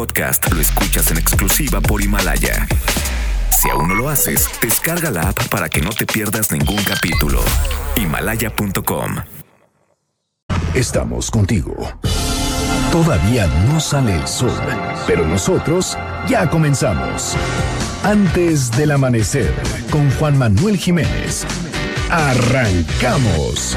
podcast lo escuchas en exclusiva por Himalaya. Si aún no lo haces, descarga la app para que no te pierdas ningún capítulo. Himalaya.com. Estamos contigo. Todavía no sale el sol, pero nosotros ya comenzamos. Antes del amanecer, con Juan Manuel Jiménez. Arrancamos.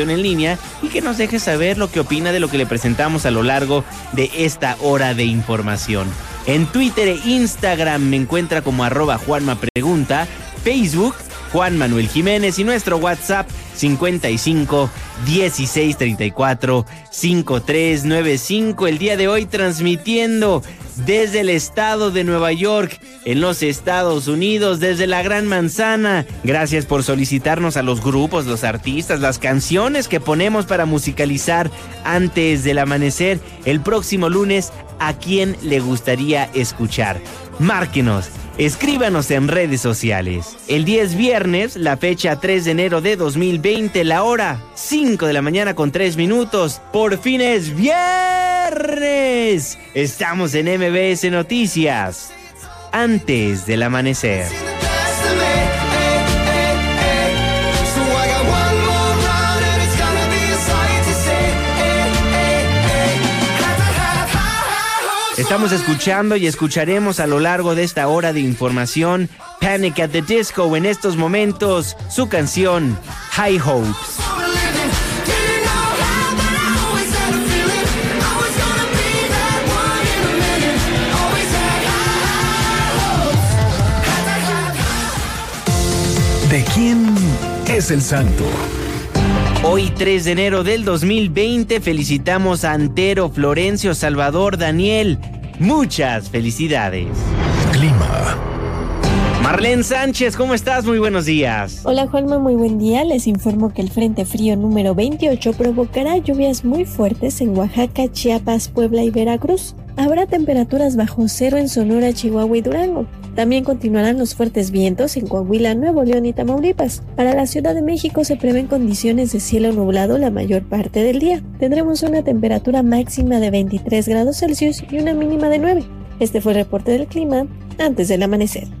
en línea y que nos deje saber lo que opina de lo que le presentamos a lo largo de esta hora de información. En Twitter e Instagram me encuentra como arroba Juanma Pregunta, Facebook Juan Manuel Jiménez y nuestro WhatsApp 55 16 34 5395. El día de hoy transmitiendo desde el estado de Nueva York, en los Estados Unidos, desde la Gran Manzana. Gracias por solicitarnos a los grupos, los artistas, las canciones que ponemos para musicalizar antes del amanecer. El próximo lunes, ¿a quién le gustaría escuchar? Márquenos. Escríbanos en redes sociales. El 10 viernes, la fecha 3 de enero de 2020, la hora 5 de la mañana con 3 minutos. Por fin es viernes. Estamos en MBS Noticias. Antes del amanecer. Estamos escuchando y escucharemos a lo largo de esta hora de información Panic at the Disco en estos momentos su canción High Hopes. ¿De quién es el santo? Hoy 3 de enero del 2020 felicitamos a Antero, Florencio, Salvador, Daniel. Muchas felicidades. Clima. Marlene Sánchez, ¿cómo estás? Muy buenos días. Hola Juanma, muy buen día. Les informo que el Frente Frío número 28 provocará lluvias muy fuertes en Oaxaca, Chiapas, Puebla y Veracruz. Habrá temperaturas bajo cero en Sonora, Chihuahua y Durango. También continuarán los fuertes vientos en Coahuila, Nuevo León y Tamaulipas. Para la Ciudad de México se prevén condiciones de cielo nublado la mayor parte del día. Tendremos una temperatura máxima de 23 grados Celsius y una mínima de 9. Este fue el reporte del clima antes del amanecer.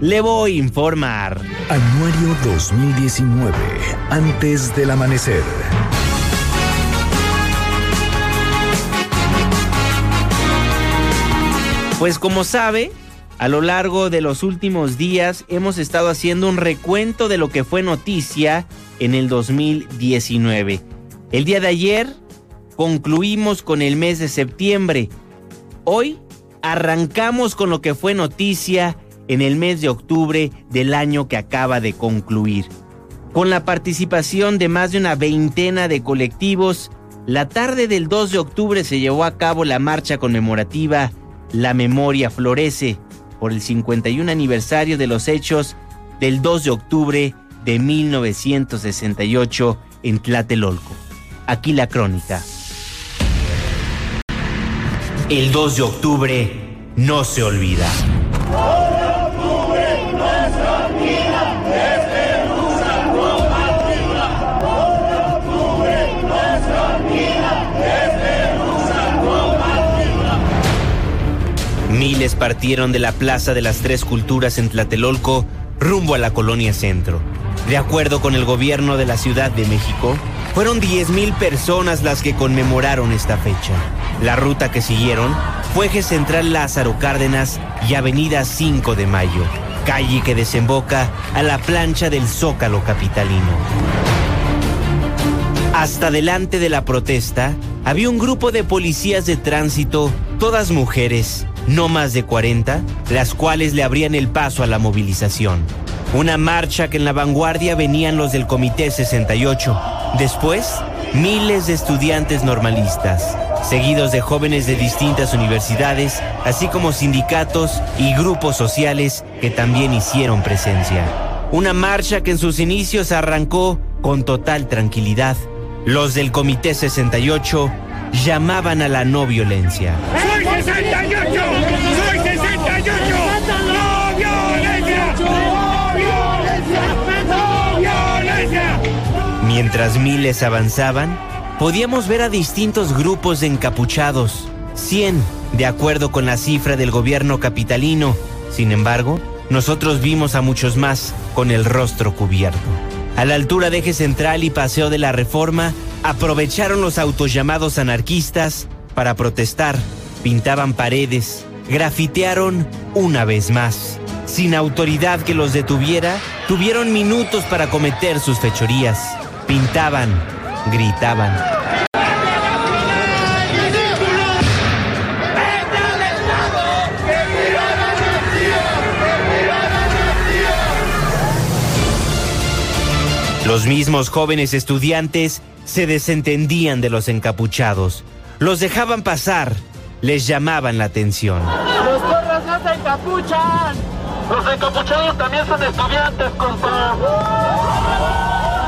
Le voy a informar. Anuario 2019. Antes del amanecer. Pues como sabe, a lo largo de los últimos días hemos estado haciendo un recuento de lo que fue noticia en el 2019. El día de ayer concluimos con el mes de septiembre. Hoy arrancamos con lo que fue noticia en el mes de octubre del año que acaba de concluir. Con la participación de más de una veintena de colectivos, la tarde del 2 de octubre se llevó a cabo la marcha conmemorativa La Memoria Florece por el 51 aniversario de los hechos del 2 de octubre de 1968 en Tlatelolco. Aquí la crónica. El 2 de octubre no se olvida. Miles partieron de la Plaza de las Tres Culturas en Tlatelolco rumbo a la colonia centro. De acuerdo con el gobierno de la Ciudad de México, fueron 10.000 personas las que conmemoraron esta fecha. La ruta que siguieron fue Eje Central Lázaro Cárdenas y Avenida 5 de Mayo, calle que desemboca a la plancha del Zócalo Capitalino. Hasta delante de la protesta había un grupo de policías de tránsito, todas mujeres, no más de 40, las cuales le abrían el paso a la movilización. Una marcha que en la vanguardia venían los del Comité 68. Después, miles de estudiantes normalistas, seguidos de jóvenes de distintas universidades, así como sindicatos y grupos sociales que también hicieron presencia. Una marcha que en sus inicios arrancó con total tranquilidad. Los del Comité 68 llamaban a la no violencia. ¡Soy 68! ¡Soy 68! ¡No violencia! ¡No violencia! ¡No violencia! Mientras miles avanzaban, podíamos ver a distintos grupos de encapuchados, 100, de acuerdo con la cifra del gobierno capitalino. Sin embargo, nosotros vimos a muchos más con el rostro cubierto. A la altura de Eje Central y Paseo de la Reforma, aprovecharon los autos llamados anarquistas para protestar, pintaban paredes, grafitearon una vez más. Sin autoridad que los detuviera, tuvieron minutos para cometer sus fechorías. Pintaban, gritaban. Los mismos jóvenes estudiantes se desentendían de los encapuchados. Los dejaban pasar, les llamaban la atención. ¡Los porros no se encapuchan! ¡Los encapuchados también son estudiantes, compa!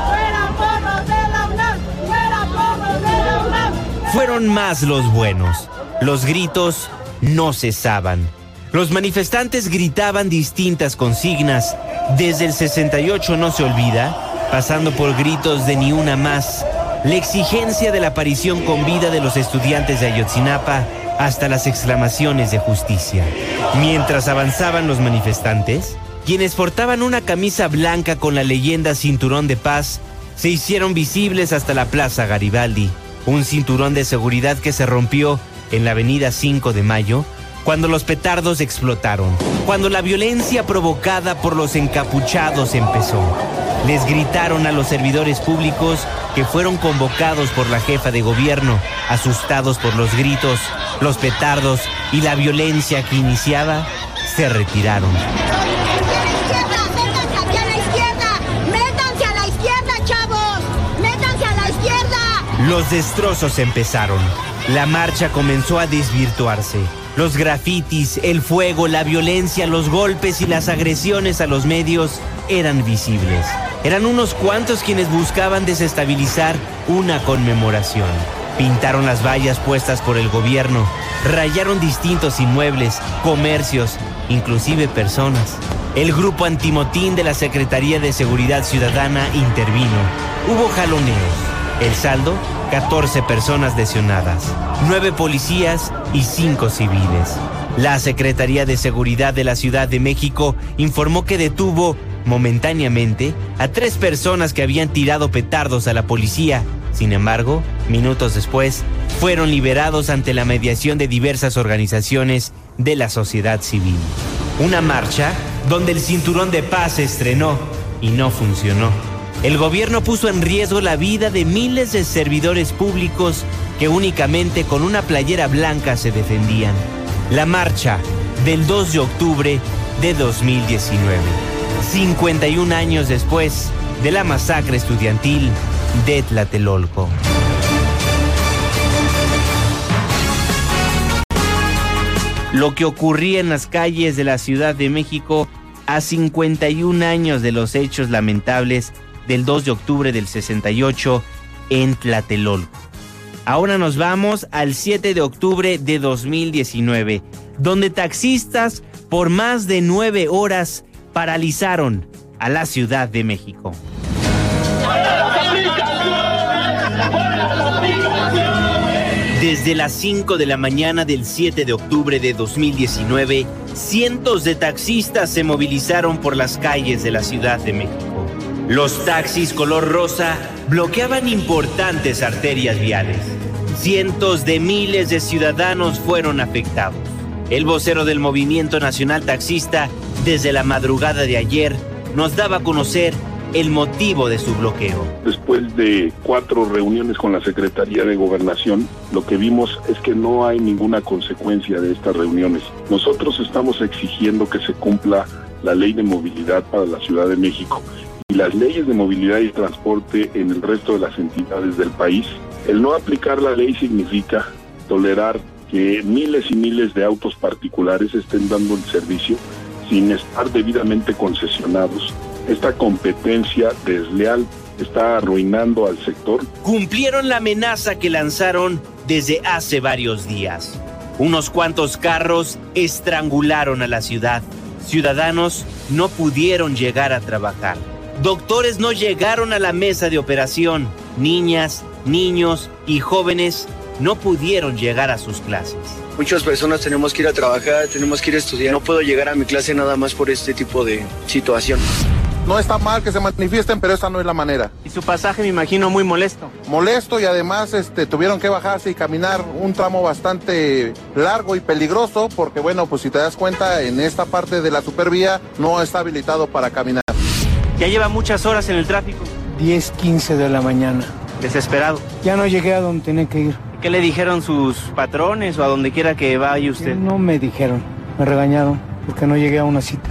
¡Fuera porros de la UNAM! ¡Fuera porros de la UNAM! Fueron más los buenos. Los gritos no cesaban. Los manifestantes gritaban distintas consignas. Desde el 68 no se olvida, pasando por gritos de ni una más, la exigencia de la aparición con vida de los estudiantes de Ayotzinapa hasta las exclamaciones de justicia. Mientras avanzaban los manifestantes, quienes portaban una camisa blanca con la leyenda Cinturón de Paz se hicieron visibles hasta la Plaza Garibaldi, un cinturón de seguridad que se rompió en la avenida 5 de Mayo cuando los petardos explotaron, cuando la violencia provocada por los encapuchados empezó. Les gritaron a los servidores públicos que fueron convocados por la jefa de gobierno, asustados por los gritos, los petardos y la violencia que iniciaba, se retiraron. ¡Métanse aquí a la izquierda! ¡Métanse a la izquierda, chavos! ¡Métanse a la izquierda! Los destrozos empezaron. La marcha comenzó a desvirtuarse. Los grafitis, el fuego, la violencia, los golpes y las agresiones a los medios eran visibles. Eran unos cuantos quienes buscaban desestabilizar una conmemoración. Pintaron las vallas puestas por el gobierno, rayaron distintos inmuebles, comercios, inclusive personas. El grupo antimotín de la Secretaría de Seguridad Ciudadana intervino. Hubo jaloneos. El saldo, 14 personas lesionadas, 9 policías y 5 civiles. La Secretaría de Seguridad de la Ciudad de México informó que detuvo momentáneamente a tres personas que habían tirado petardos a la policía. Sin embargo, minutos después, fueron liberados ante la mediación de diversas organizaciones de la sociedad civil. Una marcha donde el cinturón de paz se estrenó y no funcionó. El gobierno puso en riesgo la vida de miles de servidores públicos que únicamente con una playera blanca se defendían. La marcha del 2 de octubre de 2019, 51 años después de la masacre estudiantil de Tlatelolco. Lo que ocurría en las calles de la Ciudad de México a 51 años de los hechos lamentables del 2 de octubre del 68 en Tlatelolco. Ahora nos vamos al 7 de octubre de 2019, donde taxistas por más de nueve horas paralizaron a la Ciudad de México. Desde las 5 de la mañana del 7 de octubre de 2019, cientos de taxistas se movilizaron por las calles de la Ciudad de México. Los taxis color rosa bloqueaban importantes arterias viales. Cientos de miles de ciudadanos fueron afectados. El vocero del Movimiento Nacional Taxista, desde la madrugada de ayer, nos daba a conocer el motivo de su bloqueo. Después de cuatro reuniones con la Secretaría de Gobernación, lo que vimos es que no hay ninguna consecuencia de estas reuniones. Nosotros estamos exigiendo que se cumpla la ley de movilidad para la Ciudad de México las leyes de movilidad y transporte en el resto de las entidades del país. El no aplicar la ley significa tolerar que miles y miles de autos particulares estén dando el servicio sin estar debidamente concesionados. Esta competencia desleal está arruinando al sector. Cumplieron la amenaza que lanzaron desde hace varios días. Unos cuantos carros estrangularon a la ciudad. Ciudadanos no pudieron llegar a trabajar. Doctores no llegaron a la mesa de operación. Niñas, niños y jóvenes no pudieron llegar a sus clases. Muchas personas tenemos que ir a trabajar, tenemos que ir a estudiar. No puedo llegar a mi clase nada más por este tipo de situación. No está mal que se manifiesten, pero esta no es la manera. Y su pasaje me imagino muy molesto. Molesto y además este, tuvieron que bajarse y caminar un tramo bastante largo y peligroso porque bueno, pues si te das cuenta, en esta parte de la supervía no está habilitado para caminar. Ya lleva muchas horas en el tráfico. 10, 15 de la mañana. Desesperado. Ya no llegué a donde tenía que ir. ¿Qué le dijeron sus patrones o a donde quiera que vaya usted? No me dijeron, me regañaron porque no llegué a una cita.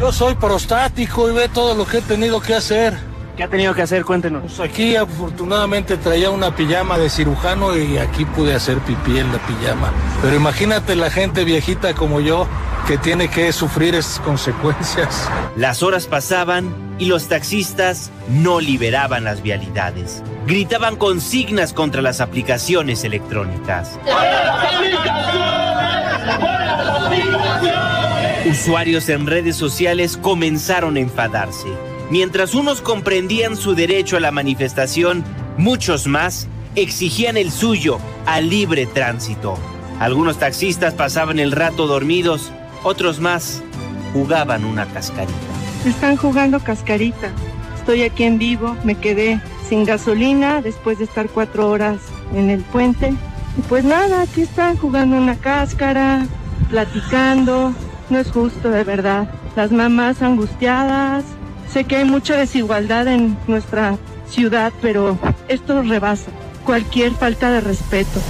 Yo soy prostático y ve todo lo que he tenido que hacer. ¿Qué ha tenido que hacer? Cuéntenos. Pues aquí afortunadamente traía una pijama de cirujano y aquí pude hacer pipí en la pijama. Pero imagínate la gente viejita como yo que tiene que sufrir esas consecuencias. Las horas pasaban y los taxistas no liberaban las vialidades. Gritaban consignas contra las aplicaciones electrónicas. Usuarios en redes sociales comenzaron a enfadarse. Mientras unos comprendían su derecho a la manifestación, muchos más exigían el suyo al libre tránsito. Algunos taxistas pasaban el rato dormidos, otros más jugaban una cascarita. Están jugando cascarita. Estoy aquí en vivo, me quedé sin gasolina después de estar cuatro horas en el puente. Y pues nada, aquí están jugando una cáscara, platicando. No es justo, de verdad. Las mamás angustiadas. Sé que hay mucha desigualdad en nuestra ciudad, pero esto rebasa cualquier falta de respeto.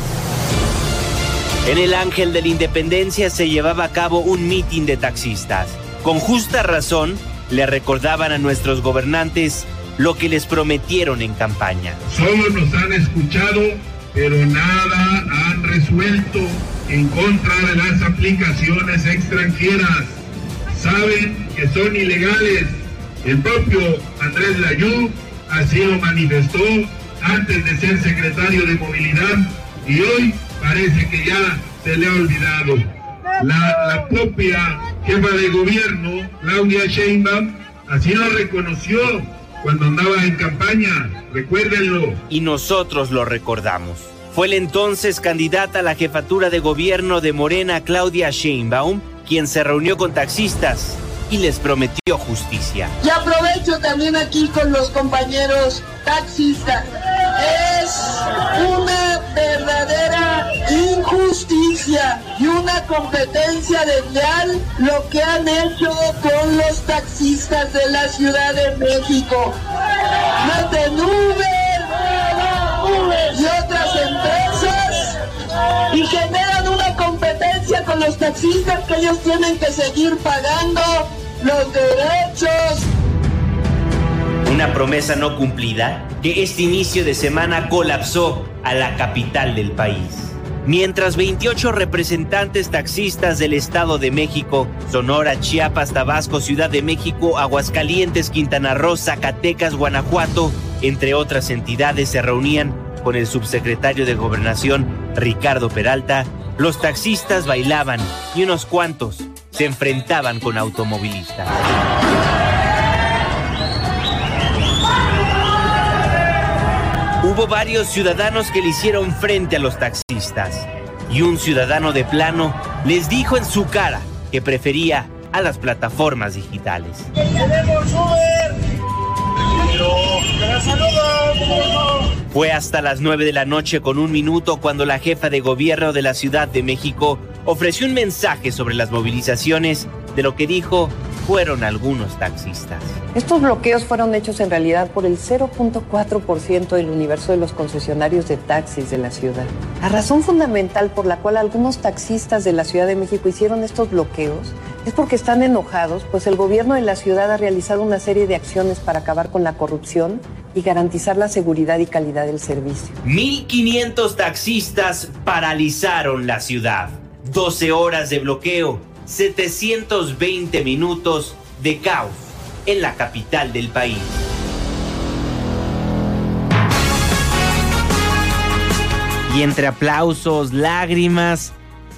En el Ángel de la Independencia se llevaba a cabo un mitin de taxistas. Con justa razón, le recordaban a nuestros gobernantes lo que les prometieron en campaña. Solo nos han escuchado, pero nada han resuelto en contra de las aplicaciones extranjeras. Saben que son ilegales. El propio Andrés Layú así lo manifestó antes de ser secretario de movilidad y hoy parece que ya se le ha olvidado. La, propia jefa de gobierno, Claudia Sheinbaum, así lo reconoció cuando andaba en campaña, recuérdenlo. Y nosotros lo recordamos. Fue la entonces candidata a la jefatura de gobierno de Morena, Claudia Sheinbaum, quien se reunió con taxistas y les prometió justicia. Y aprovecho también aquí con los compañeros taxistas. Es una verdadera injusticia y una competencia desleal lo que han hecho con los taxistas de la Ciudad de México. Meten Uber y otras empresas los taxistas que ellos tienen que seguir pagando los derechos. Una promesa no cumplida que este inicio de semana colapsó a la capital del país. Mientras 28 representantes taxistas del Estado de México, Sonora, Chiapas, Tabasco, Ciudad de México, Aguascalientes, Quintana Roo, Zacatecas, Guanajuato, entre otras entidades, se reunían con el subsecretario de Gobernación, Ricardo Peralta, los taxistas bailaban y unos cuantos se enfrentaban con automovilistas. Hubo varios ciudadanos que le hicieron frente a los taxistas y un ciudadano de plano les dijo en su cara que prefería a las plataformas digitales. ¡Saludos! Fue hasta las 9 de la noche con un minuto cuando la jefa de gobierno de la Ciudad de México ofreció un mensaje sobre las movilizaciones de lo que dijo fueron algunos taxistas. Estos bloqueos fueron hechos en realidad por el 0.4% del universo de los concesionarios de taxis de la ciudad. La razón fundamental por la cual algunos taxistas de la Ciudad de México hicieron estos bloqueos es porque están enojados, pues el gobierno de la ciudad ha realizado una serie de acciones para acabar con la corrupción y garantizar la seguridad y calidad del servicio. 1.500 taxistas paralizaron la ciudad. 12 horas de bloqueo, 720 minutos de caos en la capital del país. Y entre aplausos, lágrimas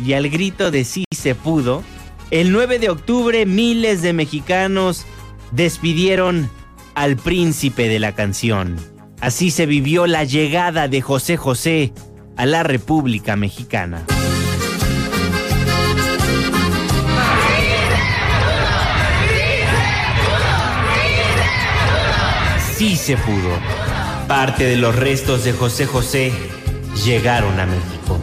y al grito de sí se pudo, el 9 de octubre miles de mexicanos despidieron al príncipe de la canción. Así se vivió la llegada de José José a la República Mexicana. Sí se pudo. Parte de los restos de José José llegaron a México.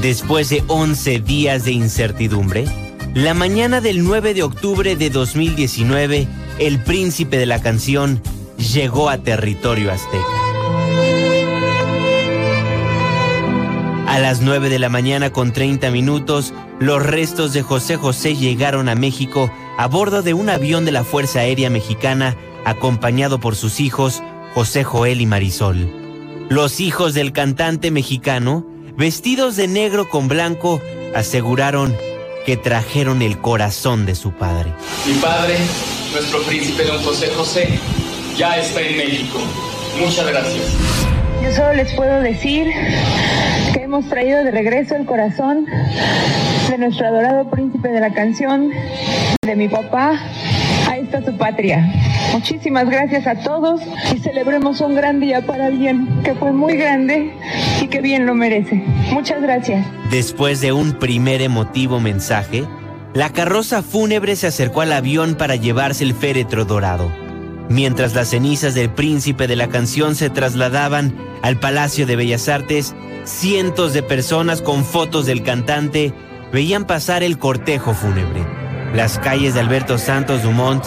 Después de 11 días de incertidumbre, la mañana del 9 de octubre de 2019, el príncipe de la canción llegó a territorio azteca. A las 9 de la mañana con 30 minutos, los restos de José José llegaron a México a bordo de un avión de la Fuerza Aérea Mexicana, acompañado por sus hijos José Joel y Marisol. Los hijos del cantante mexicano, vestidos de negro con blanco, aseguraron que trajeron el corazón de su padre. Mi padre, nuestro príncipe don José José, ya está en México. Muchas gracias. Yo solo les puedo decir que hemos traído de regreso el corazón de nuestro adorado príncipe de la canción, de mi papá. Ahí está su patria. Muchísimas gracias a todos y celebremos un gran día para alguien que fue muy grande y que bien lo merece. Muchas gracias. Después de un primer emotivo mensaje, la carroza fúnebre se acercó al avión para llevarse el féretro dorado. Mientras las cenizas del príncipe de la canción se trasladaban al Palacio de Bellas Artes, cientos de personas con fotos del cantante veían pasar el cortejo fúnebre. Las calles de Alberto Santos Dumont,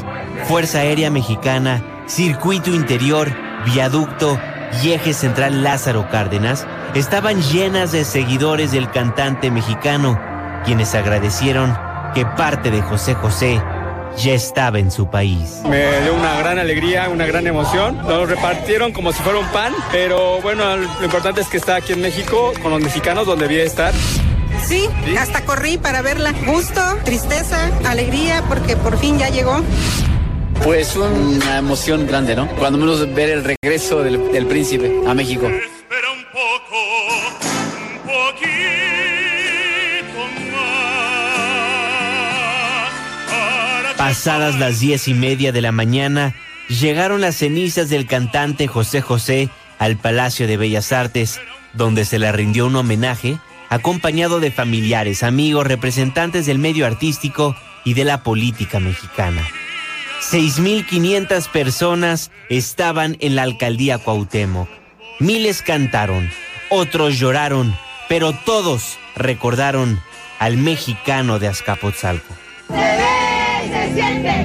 Fuerza Aérea Mexicana, Circuito Interior, Viaducto y Eje Central Lázaro Cárdenas estaban llenas de seguidores del cantante mexicano, quienes agradecieron que parte de José José ya estaba en su país. Me dio una gran alegría, una gran emoción. Nos repartieron como si fuera un pan, pero bueno, lo importante es que está aquí en México con los mexicanos donde debía estar. Sí, hasta corrí para verla. Gusto, tristeza, alegría, porque por fin ya llegó. Pues una emoción grande, ¿no? Cuando menos ver el regreso del, del príncipe a México. Pasadas las diez y media de la mañana, llegaron las cenizas del cantante José José al Palacio de Bellas Artes, donde se le rindió un homenaje, acompañado de familiares, amigos, representantes del medio artístico y de la política mexicana. 6.500 personas estaban en la alcaldía Cuauhtémoc. Miles cantaron, otros lloraron, pero todos recordaron al mexicano de Azcapotzalco. Se ve se siente.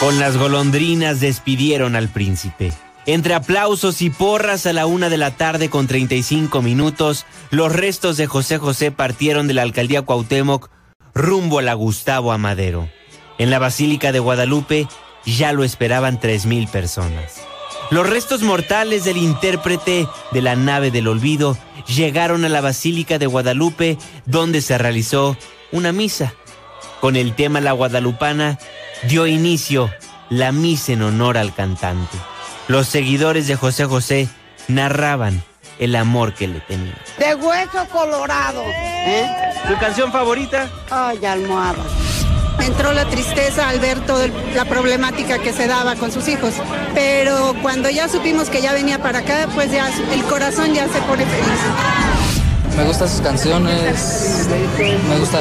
Con las golondrinas despidieron al príncipe. Entre aplausos y porras a la una de la tarde con 35 minutos, los restos de José José partieron de la alcaldía Cuauhtémoc rumbo a la Gustavo Amadero. En la Basílica de Guadalupe ya lo esperaban 3.000 personas. Los restos mortales del intérprete de la nave del olvido llegaron a la Basílica de Guadalupe, donde se realizó una misa. Con el tema La Guadalupana dio inicio la misa en honor al cantante. Los seguidores de José José narraban el amor que le tenían. De hueso colorado. ¿eh? ¿Tu canción favorita? Ay, almohada. Entró la tristeza al ver toda la problemática que se daba con sus hijos. Pero cuando ya supimos que ya venía para acá, pues ya el corazón ya se pone feliz. Me gustan sus canciones, me gusta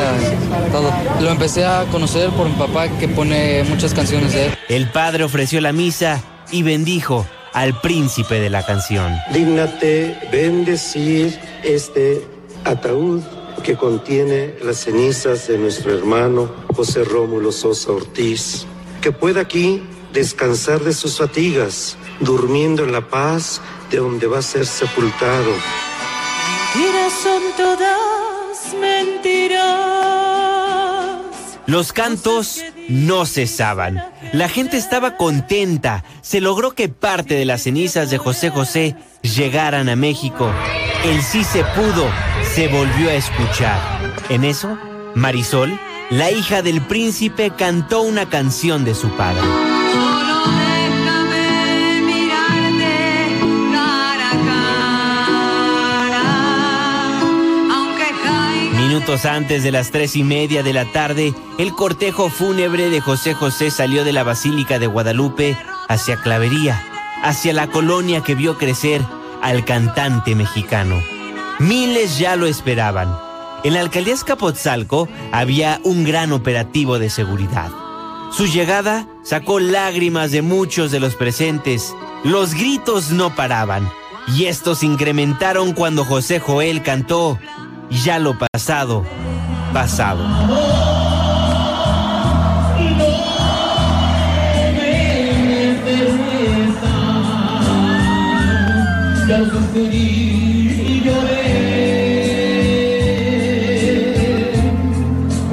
todo. Lo empecé a conocer por mi papá que pone muchas canciones de él. El padre ofreció la misa y bendijo al príncipe de la canción. Dígnate bendecir este ataúd que contiene las cenizas de nuestro hermano José Rómulo Sosa Ortiz, que pueda aquí descansar de sus fatigas, durmiendo en la paz de donde va a ser sepultado. Mentiras son todas mentiras. Los cantos no cesaban. La gente estaba contenta. Se logró que parte de las cenizas de José José llegaran a México. El sí se pudo se volvió a escuchar. En eso, Marisol, la hija del príncipe, cantó una canción de su padre. Minutos antes de las tres y media de la tarde, el cortejo fúnebre de José José salió de la Basílica de Guadalupe hacia Clavería, hacia la colonia que vio crecer al cantante mexicano. Miles ya lo esperaban. En la alcaldía Escapotzalco había un gran operativo de seguridad. Su llegada sacó lágrimas de muchos de los presentes. Los gritos no paraban. Y estos incrementaron cuando José Joel cantó Ya lo pasado, pasado.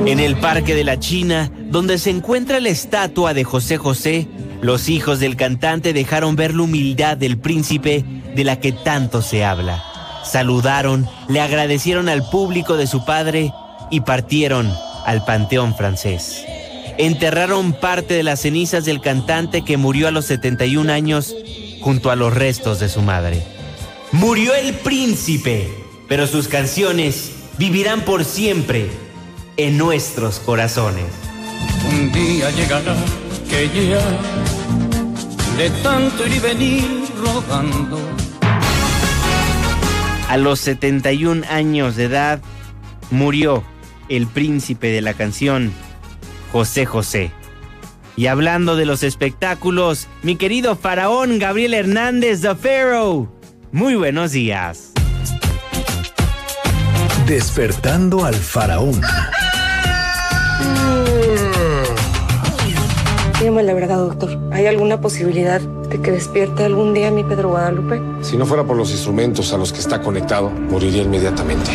En el Parque de la China, donde se encuentra la estatua de José José, los hijos del cantante dejaron ver la humildad del príncipe de la que tanto se habla. Saludaron, le agradecieron al público de su padre y partieron al Panteón francés. Enterraron parte de las cenizas del cantante que murió a los 71 años junto a los restos de su madre. Murió el príncipe, pero sus canciones vivirán por siempre en nuestros corazones. Un día llegará que ya de tanto ir y venir rodando. A los 71 años de edad murió el príncipe de la canción, José José. Y hablando de los espectáculos, mi querido faraón Gabriel Hernández de Pharaoh. Muy buenos días. Despertando al faraón. Dígame la verdad, doctor. ¿Hay alguna posibilidad de que despierte algún día mi Pedro Guadalupe? Si no fuera por los instrumentos a los que está conectado, moriría inmediatamente.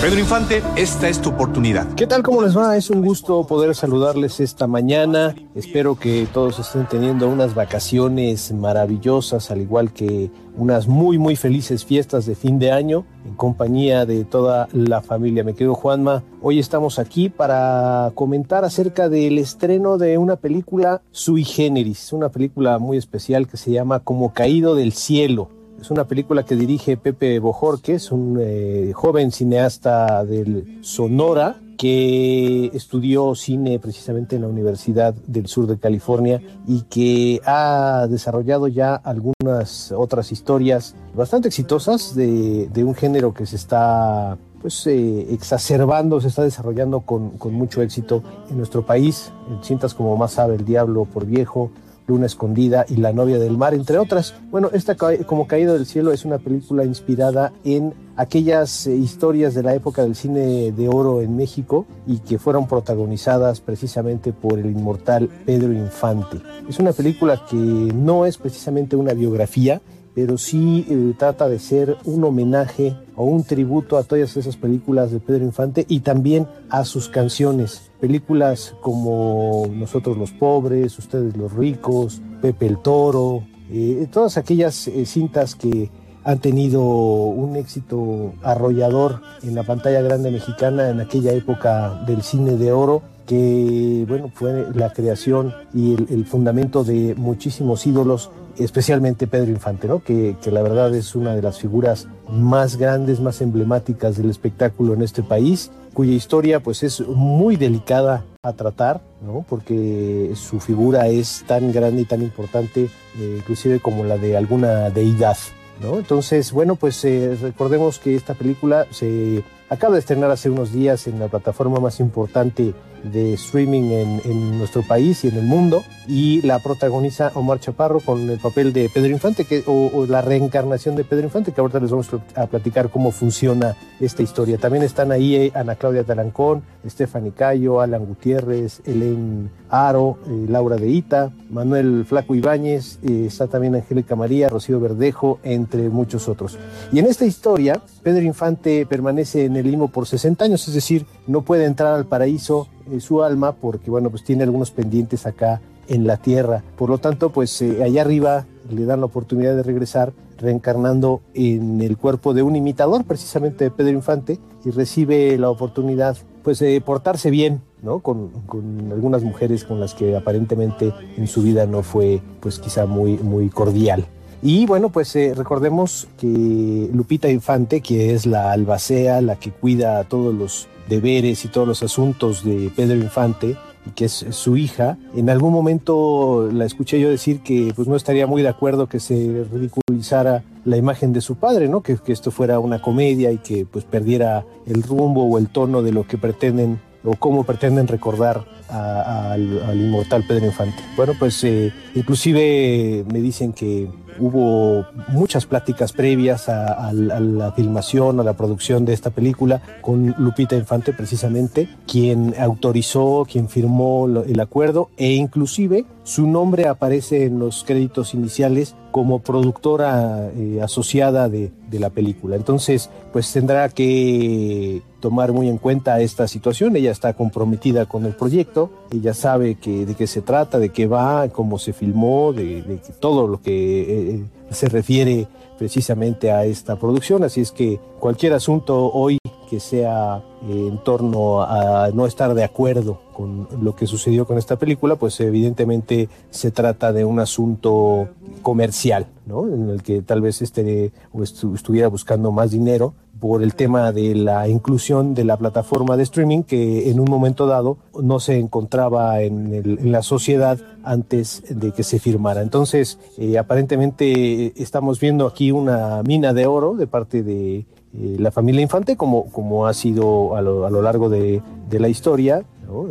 Pedro Infante, esta es tu oportunidad. ¿Qué tal? ¿Cómo les va? Es un gusto poder saludarles esta mañana. Espero que todos estén teniendo unas vacaciones maravillosas, al igual que unas muy, muy felices fiestas de fin de año en compañía de toda la familia. Me quedo Juanma. Hoy estamos aquí para comentar acerca del estreno de una película sui generis, una película muy especial que se llama Como Caído del Cielo. Es una película que dirige Pepe Bojorquez, un eh, joven cineasta del Sonora que estudió cine precisamente en la Universidad del Sur de California y que ha desarrollado ya algunas otras historias bastante exitosas de, un género que se está pues eh, exacerbando, se está desarrollando con, con mucho éxito en nuestro país. Cintas como Más sabe el diablo por viejo, Luna Escondida y La novia del mar, entre otras. Bueno, esta como Caído del Cielo es una película inspirada en aquellas eh, historias de la época del cine de oro en México y que fueron protagonizadas precisamente por el inmortal Pedro Infante. Es una película que no es precisamente una biografía, pero sí eh, trata de ser un homenaje o un tributo a todas esas películas de Pedro Infante y también a sus canciones. Películas como Nosotros los pobres, Ustedes los ricos, Pepe el Toro, eh, todas aquellas eh, cintas que han tenido un éxito arrollador en la pantalla grande mexicana en aquella época del cine de oro que bueno fue la creación y el, el fundamento de muchísimos ídolos especialmente Pedro Infante, ¿no? que, que la verdad es una de las figuras más grandes, más emblemáticas del espectáculo en este país, cuya historia pues es muy delicada a tratar, ¿no? porque su figura es tan grande y tan importante, eh, inclusive como la de alguna deidad. ¿no? Entonces, bueno, pues eh, recordemos que esta película se acaba de estrenar hace unos días en la plataforma más importante de streaming en, nuestro país y en el mundo y la protagoniza Omar Chaparro con el papel de Pedro Infante o, la reencarnación de Pedro Infante que ahorita les vamos a platicar cómo funciona esta historia. También están ahí eh, Ana Claudia Talancón, Stephanie Cayo, Alan Gutiérrez, Elaine Aro, eh, Laura de Ita, Manuel Flaco Ibáñez, eh, está también Angélica María, Rocío Verdejo, entre muchos otros. Y en esta historia, Pedro Infante permanece en el limbo por 60 años, es decir, no puede entrar al paraíso eh, su alma porque, bueno, pues tiene algunos pendientes acá en la tierra. Por lo tanto, pues eh, allá arriba le dan la oportunidad de regresar reencarnando en el cuerpo de un imitador precisamente de Pedro Infante y recibe la oportunidad pues de portarse bien ¿no? Con, con, algunas mujeres con las que aparentemente en su vida no fue pues quizá muy, muy cordial. Y bueno, pues eh, recordemos que Lupita Infante, que es la albacea, la que cuida todos los deberes y todos los asuntos de Pedro Infante, y que es su hija, en algún momento la escuché yo decir que pues no estaría muy de acuerdo que se ridiculizara la imagen de su padre, ¿no? Que, que esto fuera una comedia y que pues perdiera el rumbo o el tono de lo que pretenden o cómo pretenden recordar a, al, inmortal Pedro Infante. Bueno, pues eh, inclusive me dicen que hubo muchas pláticas previas a, la filmación, a la producción de esta película con Lupita Infante precisamente, quien autorizó, quien firmó el acuerdo e inclusive su nombre aparece en los créditos iniciales como productora eh, asociada de, de, la película. Entonces, pues tendrá que tomar muy en cuenta esta situación. Ella está comprometida con el proyecto, ella sabe que, de qué se trata, de qué va, cómo se filmó, de, de todo lo que eh, se refiere precisamente a esta producción. Así es que cualquier asunto hoy sea eh, en torno a no estar de acuerdo con lo que sucedió con esta película, pues evidentemente se trata de un asunto comercial, ¿no? En el que tal vez este, o estu estuviera buscando más dinero por el tema de la inclusión de la plataforma de streaming que en un momento dado no se encontraba en, la sociedad antes de que se firmara. Entonces, eh, aparentemente estamos viendo aquí una mina de oro de parte de la familia Infante, como, como ha sido a lo, a lo largo de la historia, ¿no?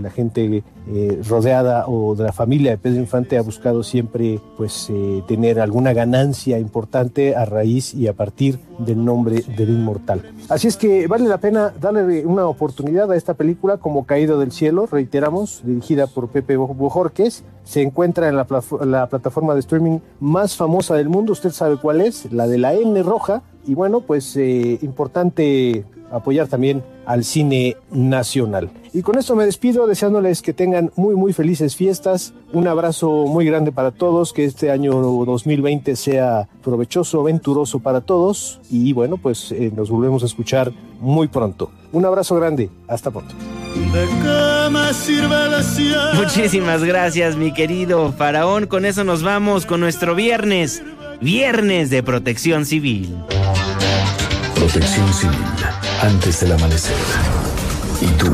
La gente eh, rodeada o de la familia de Pedro Infante ha buscado siempre pues eh, tener alguna ganancia importante a raíz y a partir del nombre del inmortal. Así es que vale la pena darle una oportunidad a esta película como Caído del Cielo, reiteramos, dirigida por Pepe Bojorques. Se encuentra en la, la plataforma de streaming más famosa del mundo, usted sabe cuál es, la de la N roja. Y bueno, pues eh, importante apoyar también al cine nacional. Y con esto me despido deseándoles que tengan muy muy felices fiestas, un abrazo muy grande para todos, que este año 2020 sea provechoso, aventuroso para todos y bueno, pues eh, nos volvemos a escuchar muy pronto. Un abrazo grande, hasta pronto. Muchísimas gracias mi querido Faraón, con eso nos vamos con nuestro viernes, viernes de protección civil. Protección civil antes del amanecer. ¿Y tú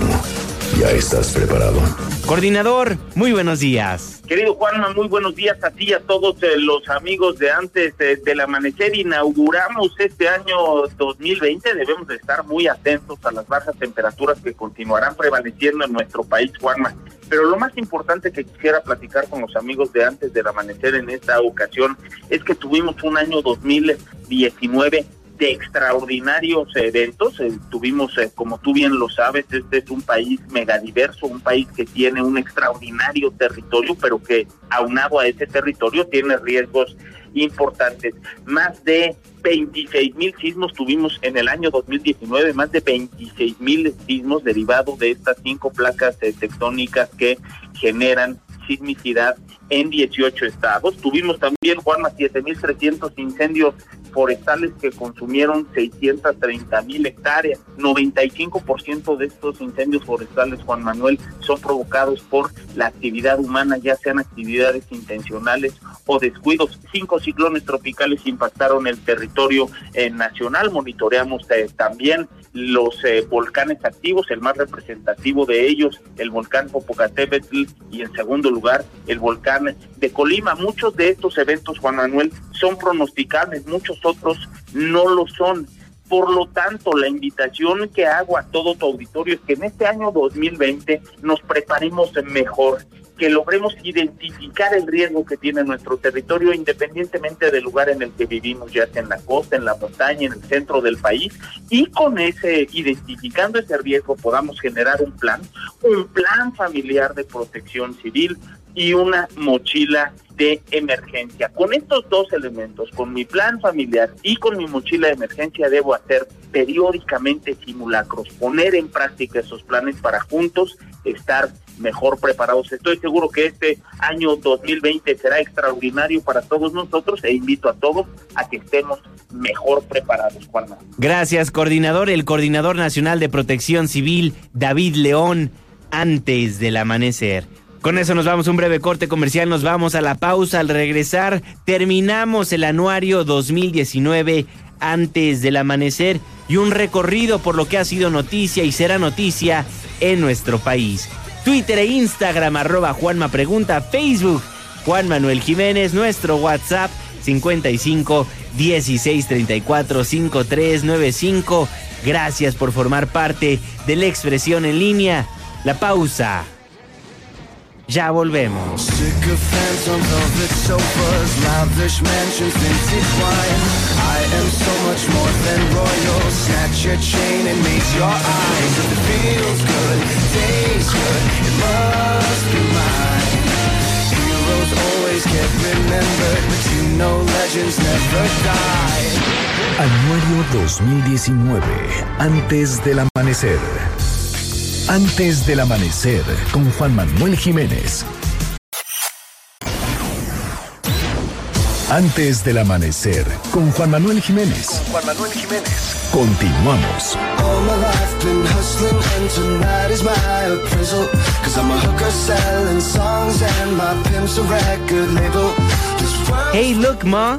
ya estás preparado? Coordinador, muy buenos días. Querido Juanma, muy buenos días a ti y a todos eh, los amigos de antes eh, del amanecer. Inauguramos este año 2020. Debemos de estar muy atentos a las bajas temperaturas que continuarán prevaleciendo en nuestro país, Juanma. Pero lo más importante que quisiera platicar con los amigos de antes del amanecer en esta ocasión es que tuvimos un año 2019 de extraordinarios eventos. Eh, tuvimos, eh, como tú bien lo sabes, este es un país megadiverso, un país que tiene un extraordinario territorio, pero que aunado a ese territorio tiene riesgos importantes. Más de 26 mil sismos tuvimos en el año 2019, más de 26 mil sismos derivados de estas cinco placas eh, tectónicas que generan sismicidad en 18 estados. Tuvimos también, Juanma, 7.300 incendios forestales que consumieron 630 mil hectáreas. 95% de estos incendios forestales, Juan Manuel, son provocados por la actividad humana, ya sean actividades intencionales o descuidos. Cinco ciclones tropicales impactaron el territorio eh, nacional. Monitoreamos eh, también los eh, volcanes activos, el más representativo de ellos, el volcán Popocatépetl y en segundo lugar el volcán de Colima. Muchos de estos eventos, Juan Manuel, son pronosticables, muchos otros no lo son. Por lo tanto, la invitación que hago a todo tu auditorio es que en este año 2020 nos preparemos mejor, que logremos identificar el riesgo que tiene nuestro territorio independientemente del lugar en el que vivimos, ya sea en la costa, en la montaña, en el centro del país, y con ese, identificando ese riesgo, podamos generar un plan, un plan familiar de protección civil y una mochila de emergencia. Con estos dos elementos, con mi plan familiar y con mi mochila de emergencia, debo hacer periódicamente simulacros, poner en práctica esos planes para juntos estar mejor preparados. Estoy seguro que este año 2020 será extraordinario para todos nosotros e invito a todos a que estemos mejor preparados, Juanma. Gracias, coordinador. El coordinador nacional de protección civil, David León, antes del amanecer. Con eso nos vamos a un breve corte comercial, nos vamos a la pausa. Al regresar, terminamos el anuario 2019 antes del amanecer y un recorrido por lo que ha sido noticia y será noticia en nuestro país. Twitter e Instagram, arroba Juanma Pregunta, Facebook, Juan Manuel Jiménez, nuestro WhatsApp 55 16 34 5395. Gracias por formar parte de la expresión en línea. La pausa. Ya volvemos. Anuario 2019, antes del amanecer. Antes del amanecer, con Juan Manuel Jiménez. Antes del amanecer, con Juan Manuel Jiménez. Juan Manuel Jiménez. Continuamos. All my life been hustling and tonight is my appraisal Cause I'm a hooker selling songs and my pimp's a record label This world Hey, look, Ma,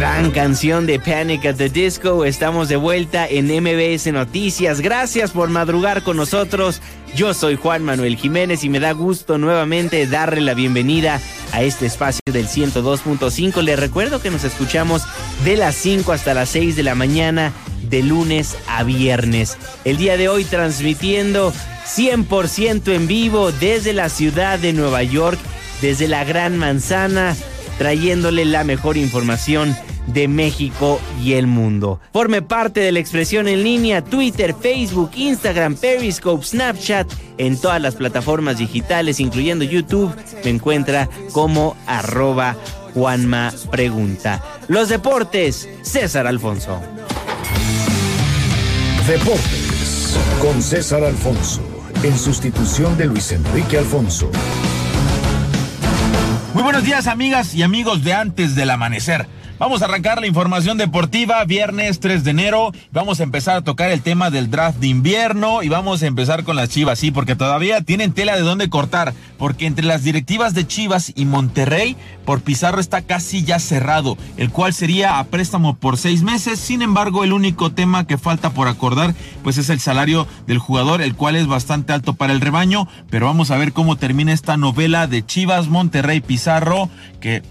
Gran canción de Panic at the Disco. Estamos de vuelta en MBS Noticias. Gracias por madrugar con nosotros. Yo soy Juan Manuel Jiménez y me da gusto nuevamente darle la bienvenida a este espacio del 102.5. Les recuerdo que nos escuchamos de las 5 hasta las 6 de la mañana de lunes a viernes. El día de hoy transmitiendo 100% en vivo desde la ciudad de Nueva York, desde la Gran Manzana, trayéndole la mejor información de México y el mundo. Forme parte de la expresión en línea, Twitter, Facebook, Instagram, Periscope, Snapchat, en todas las plataformas digitales, incluyendo YouTube, me encuentra como arroba Juanma Pregunta. Los deportes, César Alfonso. Deportes con César Alfonso, en sustitución de Luis Enrique Alfonso. Muy buenos días amigas y amigos de antes del amanecer. Vamos a arrancar la información deportiva viernes 3 de enero. Vamos a empezar a tocar el tema del draft de invierno y vamos a empezar con las Chivas, sí, porque todavía tienen tela de dónde cortar, porque entre las directivas de Chivas y Monterrey, por Pizarro está casi ya cerrado, el cual sería a préstamo por seis meses. Sin embargo, el único tema que falta por acordar, pues es el salario del jugador, el cual es bastante alto para el rebaño, pero vamos a ver cómo termina esta novela de Chivas, Monterrey, Pizarro, que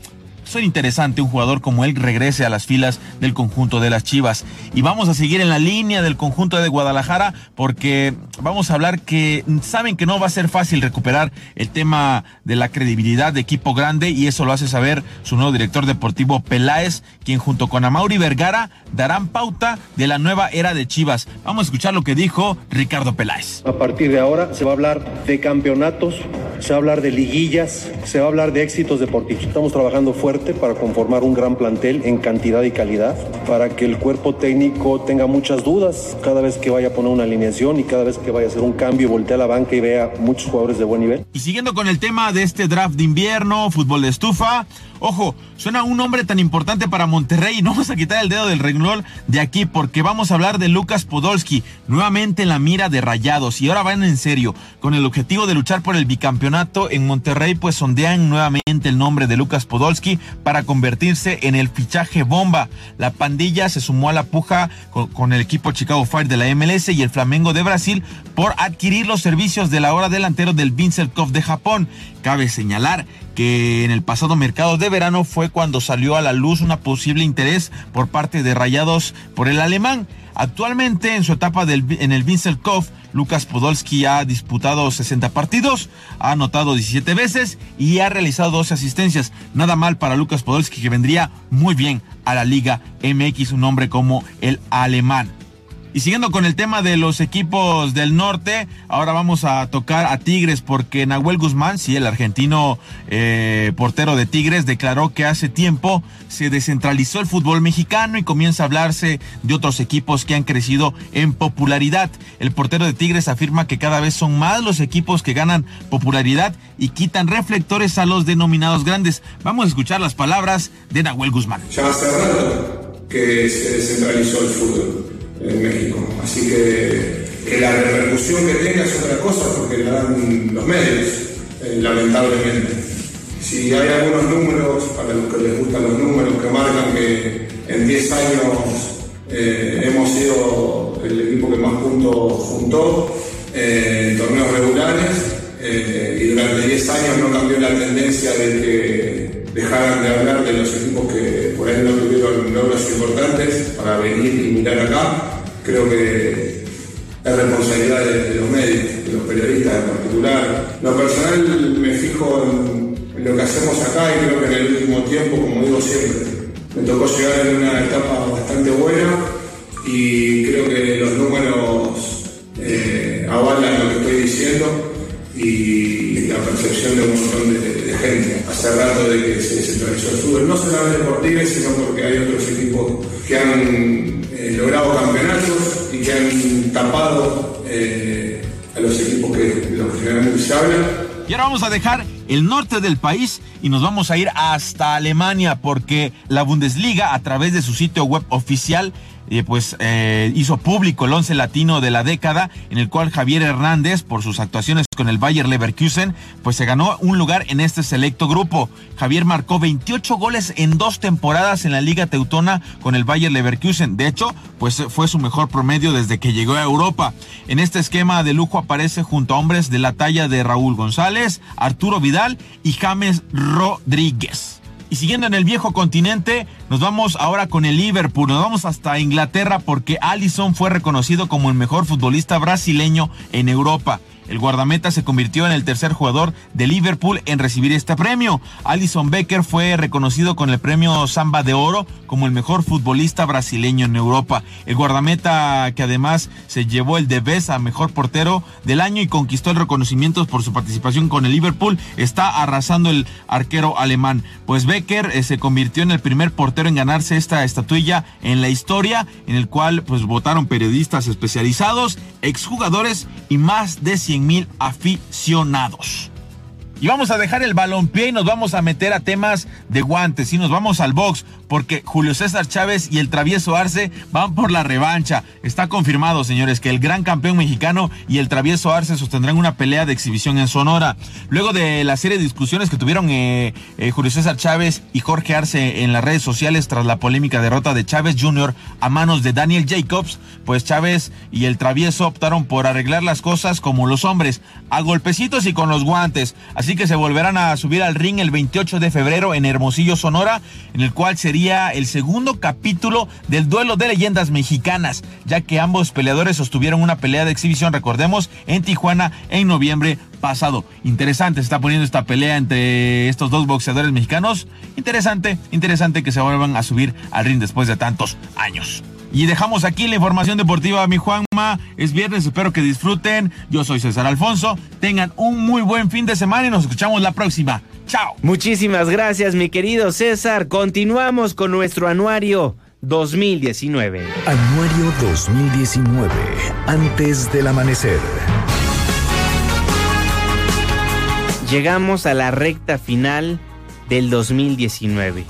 son interesante un jugador como él regrese a las filas del conjunto de las Chivas. Y vamos a seguir en la línea del conjunto de Guadalajara porque vamos a hablar que saben que no va a ser fácil recuperar el tema de la credibilidad de equipo grande y eso lo hace saber su nuevo director deportivo Peláez, quien junto con Amauri Vergara darán pauta de la nueva era de Chivas. Vamos a escuchar lo que dijo Ricardo Peláez. A partir de ahora se va a hablar de campeonatos se va a hablar de liguillas, se va a hablar de éxitos deportivos. Estamos trabajando fuerte para conformar un gran plantel en cantidad y calidad, para que el cuerpo técnico tenga muchas dudas cada vez que vaya a poner una alineación y cada vez que vaya a hacer un cambio y voltee a la banca y vea muchos jugadores de buen nivel. Y siguiendo con el tema de este draft de invierno, fútbol de estufa, ojo, suena un nombre tan importante para Monterrey no vamos a quitar el dedo del renglón de aquí porque vamos a hablar de Lucas Podolski, nuevamente en la mira de Rayados y ahora van en serio, con el objetivo de luchar por el bicampeonato en Monterrey, pues sondean nuevamente el nombre de Lucas Podolski para convertirse en el fichaje bomba. La pandilla se sumó a la puja con, el equipo Chicago Fire de la MLS y el Flamengo de Brasil por adquirir los servicios del ahora delantero del Vincent Koff de Japón. Cabe señalar que en el pasado mercado de verano fue cuando salió a la luz una posible interés por parte de Rayados por el alemán. Actualmente en su etapa en el Vincent Koff, Lucas Podolski ha disputado 60 partidos, ha anotado 17 veces y ha realizado 12 asistencias. Nada mal para Lucas Podolski que vendría muy bien a la Liga MX, un hombre como el alemán. Y siguiendo con el tema de los equipos del norte, ahora vamos a tocar a Tigres porque Nahuel Guzmán, sí, el argentino eh, portero de Tigres, declaró que hace tiempo se descentralizó el fútbol mexicano y comienza a hablarse de otros equipos que han crecido en popularidad. El portero de Tigres afirma que cada vez son más los equipos que ganan popularidad y quitan reflectores a los denominados grandes. Vamos a escuchar las palabras de Nahuel Guzmán. Ya hace rato que se descentralizó el fútbol en México. Así que, la repercusión que tenga es otra cosa porque la dan los medios, eh, lamentablemente. Si hay algunos números, para los que les gustan los números, que marcan que en 10 años eh, hemos sido el equipo que más puntos juntó eh, en torneos regulares y durante 10 años no cambió la tendencia de que dejaran de hablar de los equipos que por ahí no tuvieron logros importantes para venir y mirar acá. Creo que es responsabilidad de, los medios, de los periodistas en particular. Lo personal me fijo en, lo que hacemos acá y creo que en el último tiempo, como digo siempre, me tocó llegar en una etapa bastante buena y creo que los números eh, avalan lo que estoy diciendo y la percepción de un montón de, de gente. Hace rato de que se descentralizó el fútbol, no solamente por Tigres, sino porque hay otros equipos que han eh, logrado campeonatos y que han tapado eh, a los equipos que los que se habla. Y ahora vamos a dejar el norte del país y nos vamos a ir hasta Alemania porque la Bundesliga a través de su sitio web oficial eh, pues eh, hizo público el once latino de la década en el cual Javier Hernández por sus actuaciones con el Bayer Leverkusen pues se ganó un lugar en este selecto grupo. Javier marcó 28 goles en dos temporadas en la Liga Teutona con el Bayer Leverkusen. De hecho, pues fue su mejor promedio desde que llegó a Europa. En este esquema de lujo aparece junto a hombres de la talla de Raúl González, Arturo Vidal y James Rodríguez. Y siguiendo en el viejo continente, nos vamos ahora con el Liverpool, nos vamos hasta Inglaterra porque Allison fue reconocido como el mejor futbolista brasileño en Europa. El guardameta se convirtió en el tercer jugador de Liverpool en recibir este premio. Alison Becker fue reconocido con el premio Samba de Oro como el mejor futbolista brasileño en Europa. El guardameta que además se llevó el de Best a mejor portero del año y conquistó el reconocimiento por su participación con el Liverpool está arrasando el arquero alemán. Pues Becker eh, se convirtió en el primer portero en ganarse esta estatuilla en la historia, en el cual pues votaron periodistas especializados, exjugadores y más de 100 mil aficionados. Y vamos a dejar el balompié y nos vamos a meter a temas de guantes y nos vamos al box porque Julio César Chávez y el travieso Arce van por la revancha. Está confirmado, señores, que el gran campeón mexicano y el travieso Arce sostendrán una pelea de exhibición en Sonora. Luego de la serie de discusiones que tuvieron eh, eh, Julio César Chávez y Jorge Arce en las redes sociales tras la polémica derrota de Chávez Jr. a manos de Daniel Jacobs, pues Chávez y el travieso optaron por arreglar las cosas como los hombres, a golpecitos y con los guantes. Así que se volverán a subir al ring el 28 de febrero en Hermosillo, Sonora, en el cual sería el segundo capítulo del duelo de leyendas mexicanas, ya que ambos peleadores sostuvieron una pelea de exhibición, recordemos, en Tijuana en noviembre pasado. Interesante se está poniendo esta pelea entre estos dos boxeadores mexicanos. Interesante, interesante que se vuelvan a subir al ring después de tantos años. Y dejamos aquí la información deportiva, mi Juanma. Es viernes, espero que disfruten. Yo soy César Alfonso. Tengan un muy buen fin de semana y nos escuchamos la próxima. Chao. Muchísimas gracias, mi querido César. Continuamos con nuestro anuario 2019. Anuario 2019. Antes del amanecer. Llegamos a la recta final del 2019.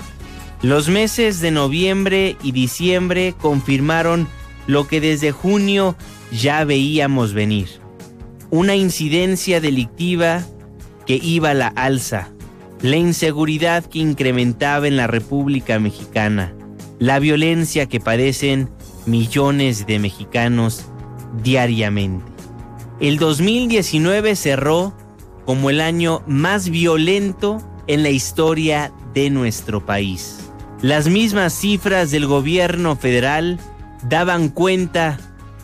Los meses de noviembre y diciembre confirmaron lo que desde junio ya veíamos venir. Una incidencia delictiva que iba a la alza, la inseguridad que incrementaba en la República Mexicana, la violencia que padecen millones de mexicanos diariamente. El 2019 cerró como el año más violento en la historia de nuestro país. Las mismas cifras del gobierno federal daban cuenta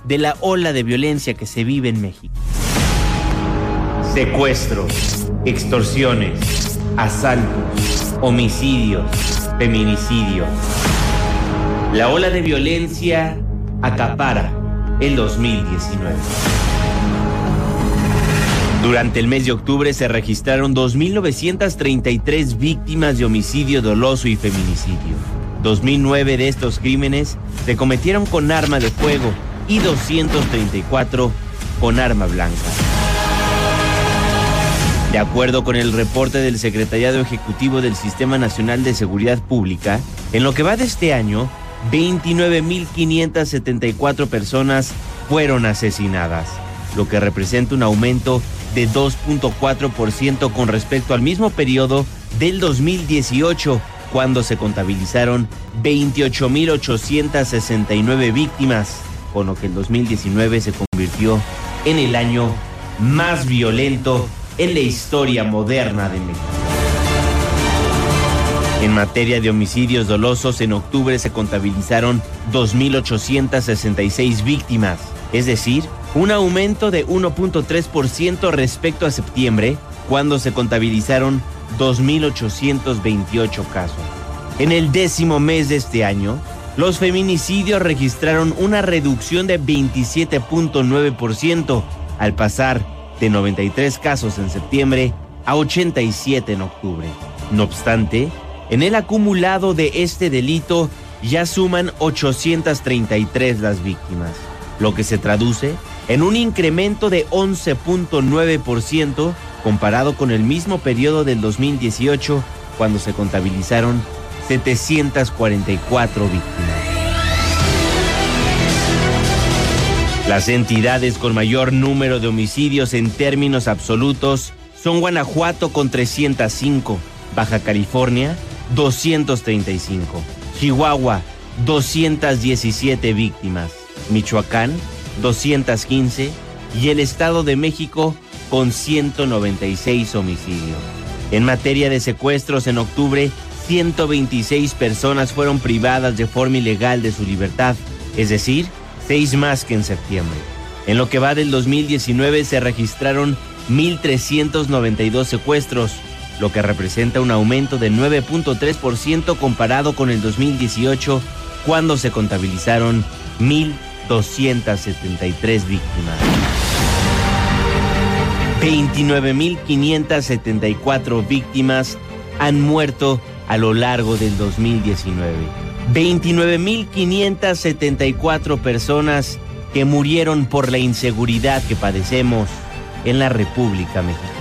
de la ola de violencia que se vive en México. Secuestros, extorsiones, asaltos, homicidios, feminicidios. La ola de violencia acapara el 2019. Durante el mes de octubre se registraron 2.933 víctimas de homicidio doloso y feminicidio. 2.009 de estos crímenes se cometieron con arma de fuego y 234 con arma blanca. De acuerdo con el reporte del Secretariado Ejecutivo del Sistema Nacional de Seguridad Pública, en lo que va de este año, 29.574 personas fueron asesinadas, lo que representa un aumento de 2.4% con respecto al mismo periodo del 2018, cuando se contabilizaron 28.869 víctimas, con lo que el 2019 se convirtió en el año más violento en la historia moderna de México. En materia de homicidios dolosos, en octubre se contabilizaron 2.866 víctimas, es decir, un aumento de 1.3% respecto a septiembre, cuando se contabilizaron 2.828 casos. En el décimo mes de este año, los feminicidios registraron una reducción de 27.9% al pasar de 93 casos en septiembre a 87 en octubre. No obstante, en el acumulado de este delito ya suman 833 las víctimas, lo que se traduce en un incremento de 11.9% comparado con el mismo periodo del 2018, cuando se contabilizaron 744 víctimas. Las entidades con mayor número de homicidios en términos absolutos son Guanajuato con 305, Baja California 235, Chihuahua 217 víctimas, Michoacán 215 y el Estado de México con 196 homicidios. En materia de secuestros en octubre, 126 personas fueron privadas de forma ilegal de su libertad, es decir, seis más que en septiembre. En lo que va del 2019 se registraron 1.392 secuestros, lo que representa un aumento de 9.3% comparado con el 2018, cuando se contabilizaron 1.273 víctimas. 29.574 víctimas han muerto a lo largo del 2019. 29.574 personas que murieron por la inseguridad que padecemos en la República Mexicana.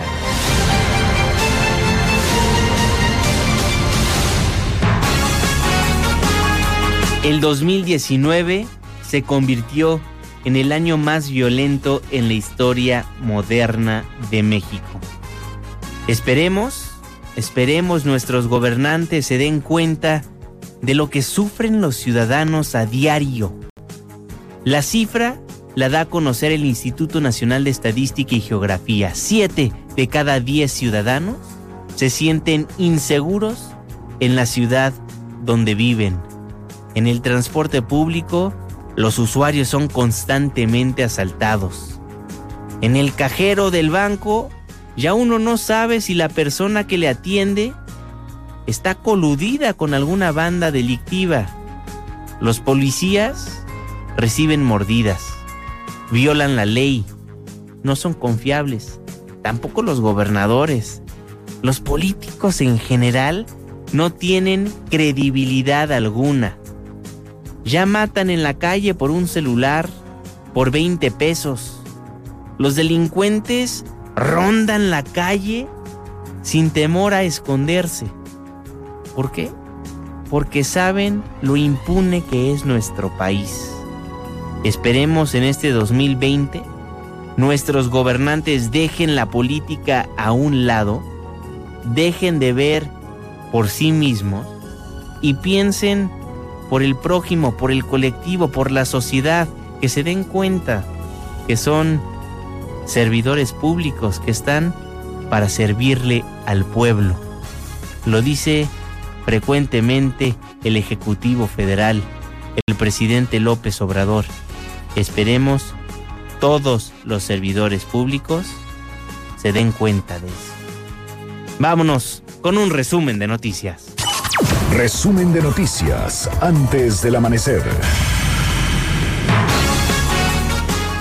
El 2019 se convirtió en el año más violento en la historia moderna de México. Esperemos, esperemos nuestros gobernantes se den cuenta de lo que sufren los ciudadanos a diario. La cifra la da a conocer el Instituto Nacional de Estadística y Geografía. Siete de cada diez ciudadanos se sienten inseguros en la ciudad donde viven. En el transporte público, los usuarios son constantemente asaltados. En el cajero del banco, ya uno no sabe si la persona que le atiende está coludida con alguna banda delictiva. Los policías reciben mordidas, violan la ley, no son confiables, tampoco los gobernadores. Los políticos en general no tienen credibilidad alguna. Ya matan en la calle por un celular, por 20 pesos. Los delincuentes rondan la calle sin temor a esconderse. ¿Por qué? Porque saben lo impune que es nuestro país. Esperemos en este 2020 nuestros gobernantes dejen la política a un lado, dejen de ver por sí mismos y piensen por el prójimo, por el colectivo, por la sociedad, que se den cuenta que son servidores públicos que están para servirle al pueblo. Lo dice frecuentemente el Ejecutivo Federal, el presidente López Obrador. Esperemos todos los servidores públicos se den cuenta de eso. Vámonos con un resumen de noticias. Resumen de noticias antes del amanecer.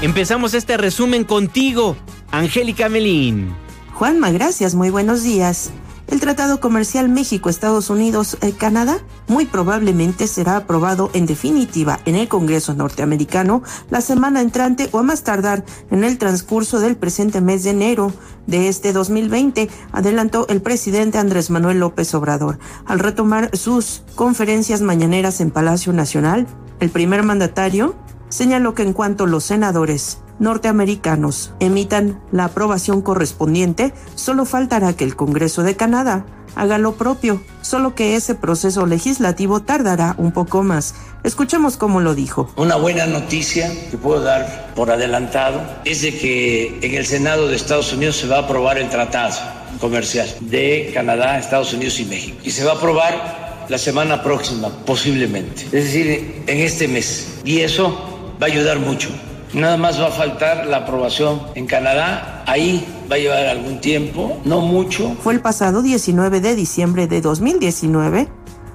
Empezamos este resumen contigo, Angélica Melín. Juanma, gracias, muy buenos días. El Tratado Comercial México-Estados Unidos-Canadá muy probablemente será aprobado en definitiva en el Congreso norteamericano la semana entrante o a más tardar en el transcurso del presente mes de enero de este 2020, adelantó el presidente Andrés Manuel López Obrador al retomar sus conferencias mañaneras en Palacio Nacional. El primer mandatario señaló que en cuanto los senadores norteamericanos emitan la aprobación correspondiente, solo faltará que el Congreso de Canadá haga lo propio, solo que ese proceso legislativo tardará un poco más. Escuchemos cómo lo dijo. Una buena noticia que puedo dar por adelantado es de que en el Senado de Estados Unidos se va a aprobar el tratado comercial de Canadá, Estados Unidos y México. Y se va a aprobar la semana próxima, posiblemente. Es decir, en este mes. Y eso va a ayudar mucho. Nada más va a faltar la aprobación en Canadá. Ahí va a llevar algún tiempo, no mucho. Fue el pasado 19 de diciembre de 2019,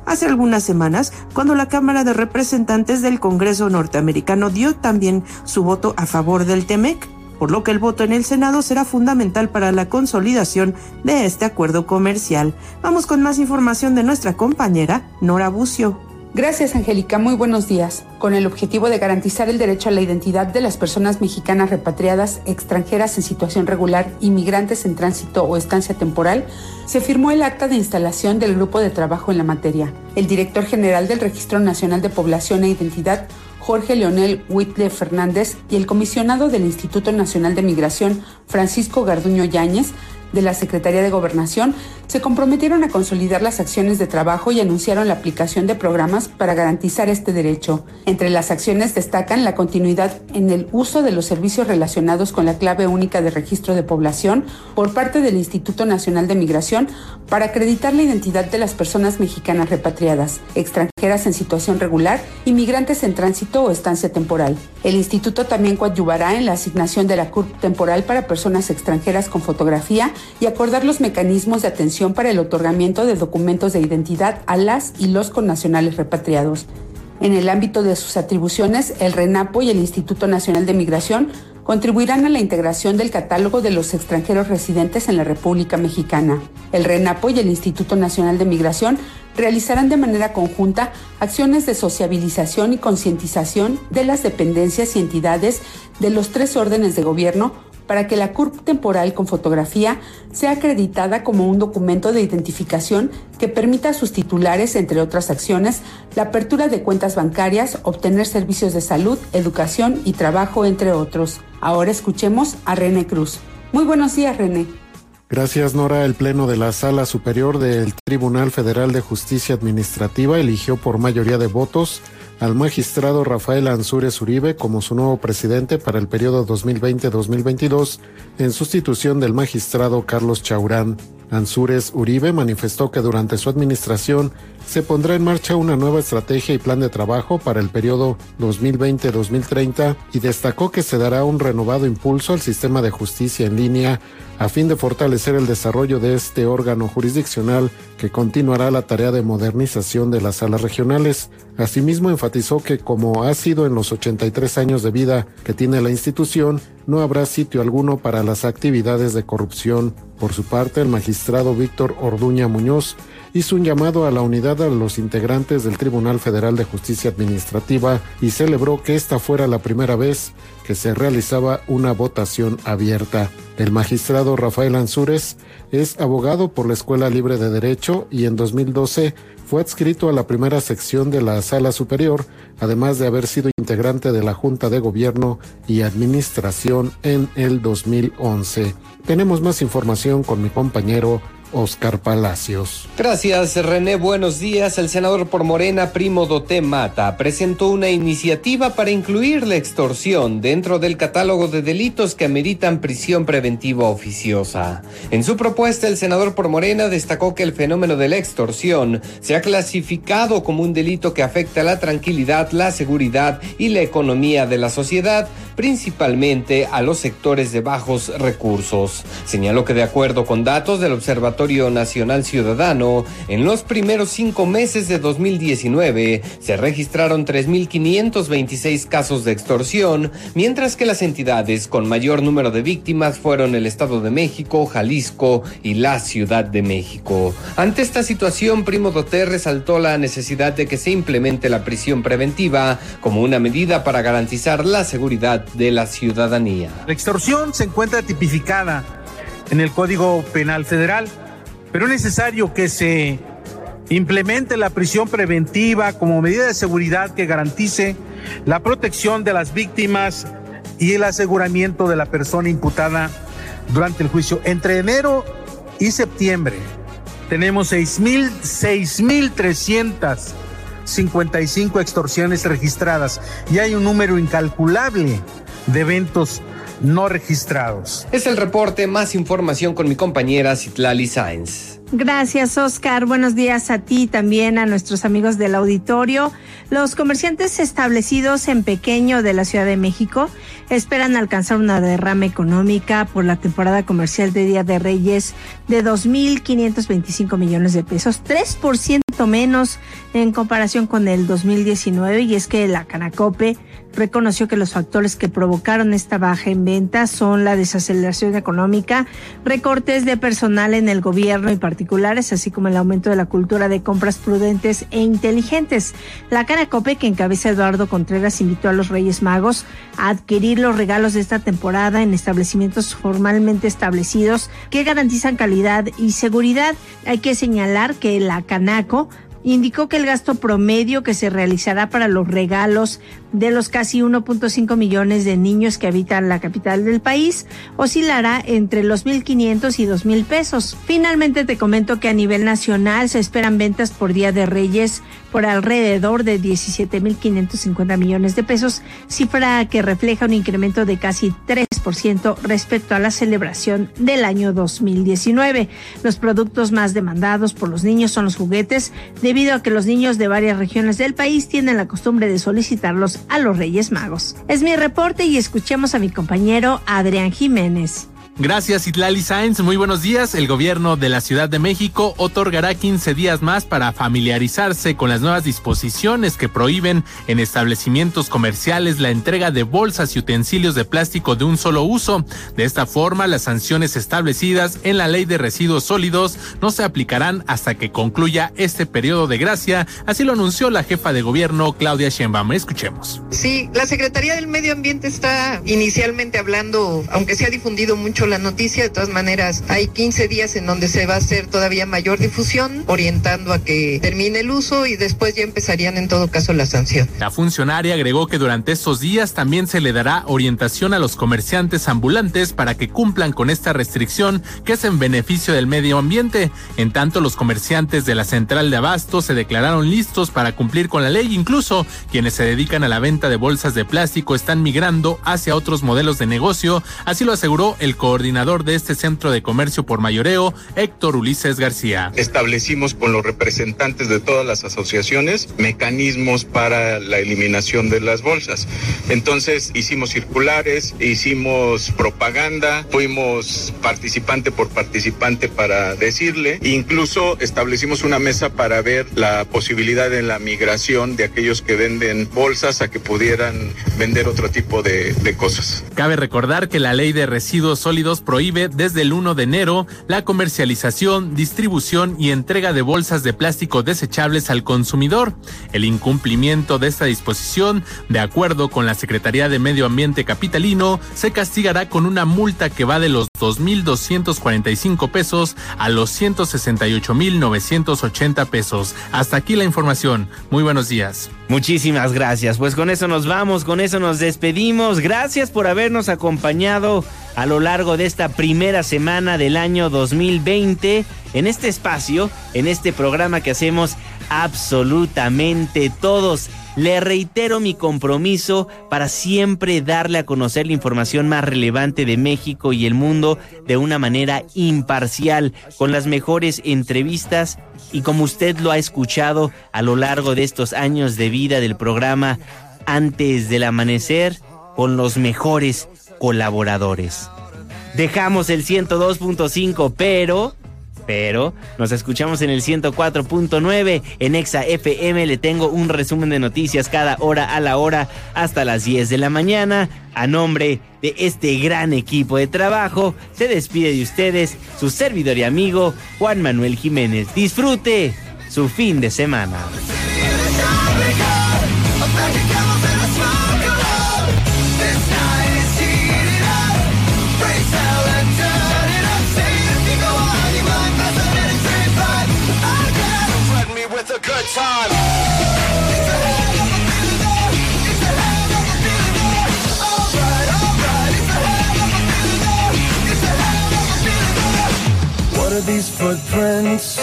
hace algunas semanas, cuando la Cámara de Representantes del Congreso norteamericano dio también su voto a favor del TEMEC, por lo que el voto en el Senado será fundamental para la consolidación de este acuerdo comercial. Vamos con más información de nuestra compañera Nora Bucio. Gracias, Angélica. Muy buenos días. Con el objetivo de garantizar el derecho a la identidad de las personas mexicanas repatriadas, extranjeras en situación regular, inmigrantes en tránsito o estancia temporal, se firmó el acta de instalación del grupo de trabajo en la materia. El director general del Registro Nacional de Población e Identidad, Jorge Leonel Whitley Fernández, y el comisionado del Instituto Nacional de Migración, Francisco Garduño Yáñez, de la Secretaría de Gobernación se comprometieron a consolidar las acciones de trabajo y anunciaron la aplicación de programas para garantizar este derecho. Entre las acciones destacan la continuidad en el uso de los servicios relacionados con la clave única de registro de población por parte del Instituto Nacional de Migración para acreditar la identidad de las personas mexicanas repatriadas, extranjeras en situación regular, inmigrantes en tránsito o estancia temporal. El instituto también coadyuvará en la asignación de la CURP temporal para personas extranjeras con fotografía y acordar los mecanismos de atención para el otorgamiento de documentos de identidad a las y los connacionales repatriados. En el ámbito de sus atribuciones, el RENAPO y el Instituto Nacional de Migración contribuirán a la integración del catálogo de los extranjeros residentes en la República Mexicana. El RENAPO y el Instituto Nacional de Migración realizarán de manera conjunta acciones de sociabilización y concientización de las dependencias y entidades de los tres órdenes de gobierno para que la CURP temporal con fotografía sea acreditada como un documento de identificación que permita a sus titulares, entre otras acciones, la apertura de cuentas bancarias, obtener servicios de salud, educación y trabajo, entre otros. Ahora escuchemos a René Cruz. Muy buenos días, René. Gracias, Nora. El Pleno de la Sala Superior del Tribunal Federal de Justicia Administrativa eligió por mayoría de votos al magistrado Rafael Ansúrez Uribe como su nuevo presidente para el periodo 2020-2022 en sustitución del magistrado Carlos Chaurán. Ansúrez Uribe manifestó que durante su administración se pondrá en marcha una nueva estrategia y plan de trabajo para el periodo 2020-2030 y destacó que se dará un renovado impulso al sistema de justicia en línea a fin de fortalecer el desarrollo de este órgano jurisdiccional que continuará la tarea de modernización de las salas regionales. Asimismo, enfatizó que como ha sido en los 83 años de vida que tiene la institución, no habrá sitio alguno para las actividades de corrupción. Por su parte, el magistrado Víctor Orduña Muñoz hizo un llamado a la unidad a los integrantes del Tribunal Federal de Justicia Administrativa y celebró que esta fuera la primera vez que se realizaba una votación abierta. El magistrado Rafael Ansúrez es abogado por la Escuela Libre de Derecho y en 2012 fue adscrito a la primera sección de la Sala Superior, además de haber sido integrante de la Junta de Gobierno y Administración en el 2011. Tenemos más información con mi compañero Oscar Palacios. Gracias, René. Buenos días. El senador por Morena, Primo Doté Mata, presentó una iniciativa para incluir la extorsión dentro del catálogo de delitos que ameritan prisión preventiva oficiosa. En su propuesta, el senador por Morena destacó que el fenómeno de la extorsión se ha clasificado como un delito que afecta la tranquilidad, la seguridad y la economía de la sociedad, principalmente a los sectores de bajos recursos. Señaló que de acuerdo con datos del Observatorio Nacional Ciudadano, en los primeros cinco meses de 2019 se registraron 3.526 casos de extorsión, mientras que las entidades con mayor número de víctimas fueron el Estado de México, Jalisco y la Ciudad de México. Ante esta situación, Primo Doté resaltó la necesidad de que se implemente la prisión preventiva como una medida para garantizar la seguridad de la ciudadanía. La extorsión se encuentra tipificada en el Código Penal Federal, pero es necesario que se implemente la prisión preventiva como medida de seguridad que garantice la protección de las víctimas y el aseguramiento de la persona imputada durante el juicio. Entre enero y septiembre tenemos 6.000 6.355 extorsiones registradas y hay un número incalculable de eventos no registrados. Es el reporte, más información con mi compañera Citlali Sáenz. Gracias, Oscar. Buenos días a ti y también a nuestros amigos del auditorio. Los comerciantes establecidos en pequeño de la Ciudad de México esperan alcanzar una derrama económica por la temporada comercial de Día de Reyes de 2.525 millones de pesos, 3% menos en comparación con el 2019 y es que la Canacope reconoció que los factores que provocaron esta baja en ventas son la desaceleración económica, recortes de personal en el gobierno y particulares, así como el aumento de la cultura de compras prudentes e inteligentes. La Canacope, que encabeza Eduardo Contreras, invitó a los Reyes Magos a adquirir los regalos de esta temporada en establecimientos formalmente establecidos que garantizan calidad y seguridad. Hay que señalar que la Canaco indicó que el gasto promedio que se realizará para los regalos de los casi 1.5 millones de niños que habitan la capital del país oscilará entre los 1.500 y 2.000 pesos. Finalmente te comento que a nivel nacional se esperan ventas por Día de Reyes por alrededor de 17.550 millones de pesos, cifra que refleja un incremento de casi 3% respecto a la celebración del año 2019. Los productos más demandados por los niños son los juguetes, debido a que los niños de varias regiones del país tienen la costumbre de solicitarlos a los Reyes Magos. Es mi reporte y escuchemos a mi compañero Adrián Jiménez. Gracias, Itlali Sáenz. Muy buenos días. El gobierno de la Ciudad de México otorgará 15 días más para familiarizarse con las nuevas disposiciones que prohíben en establecimientos comerciales la entrega de bolsas y utensilios de plástico de un solo uso. De esta forma, las sanciones establecidas en la Ley de Residuos Sólidos no se aplicarán hasta que concluya este periodo de gracia. Así lo anunció la jefa de gobierno, Claudia Sheinbaum. Escuchemos. Sí, la Secretaría del Medio Ambiente está inicialmente hablando, aunque se ha difundido mucho la noticia, de todas maneras hay 15 días en donde se va a hacer todavía mayor difusión, orientando a que termine el uso y después ya empezarían en todo caso la sanción. La funcionaria agregó que durante estos días también se le dará orientación a los comerciantes ambulantes para que cumplan con esta restricción que es en beneficio del medio ambiente. En tanto, los comerciantes de la central de abasto se declararon listos para cumplir con la ley. Incluso quienes se dedican a la venta de bolsas de plástico están migrando hacia otros modelos de negocio. Así lo aseguró el coordinador coordinador de este centro de comercio por mayoreo, Héctor Ulises García. Establecimos con los representantes de todas las asociaciones mecanismos para la eliminación de las bolsas. Entonces hicimos circulares, hicimos propaganda, fuimos participante por participante para decirle, incluso establecimos una mesa para ver la posibilidad de la migración de aquellos que venden bolsas a que pudieran vender otro tipo de, de cosas. Cabe recordar que la ley de residuos sólidos prohíbe desde el 1 de enero la comercialización, distribución y entrega de bolsas de plástico desechables al consumidor. El incumplimiento de esta disposición, de acuerdo con la Secretaría de Medio Ambiente Capitalino, se castigará con una multa que va de los 2.245 pesos a los 168.980 pesos. Hasta aquí la información. Muy buenos días. Muchísimas gracias. Pues con eso nos vamos, con eso nos despedimos. Gracias por habernos acompañado a lo largo de esta primera semana del año 2020 en este espacio, en este programa que hacemos absolutamente todos. Le reitero mi compromiso para siempre darle a conocer la información más relevante de México y el mundo de una manera imparcial, con las mejores entrevistas y como usted lo ha escuchado a lo largo de estos años de vida del programa antes del amanecer, con los mejores colaboradores. Dejamos el 102.5, pero pero nos escuchamos en el 104.9 en Exa FM. Le tengo un resumen de noticias cada hora a la hora hasta las 10 de la mañana. A nombre de este gran equipo de trabajo, se despide de ustedes su servidor y amigo Juan Manuel Jiménez. Disfrute su fin de semana. Time. What are these footprints?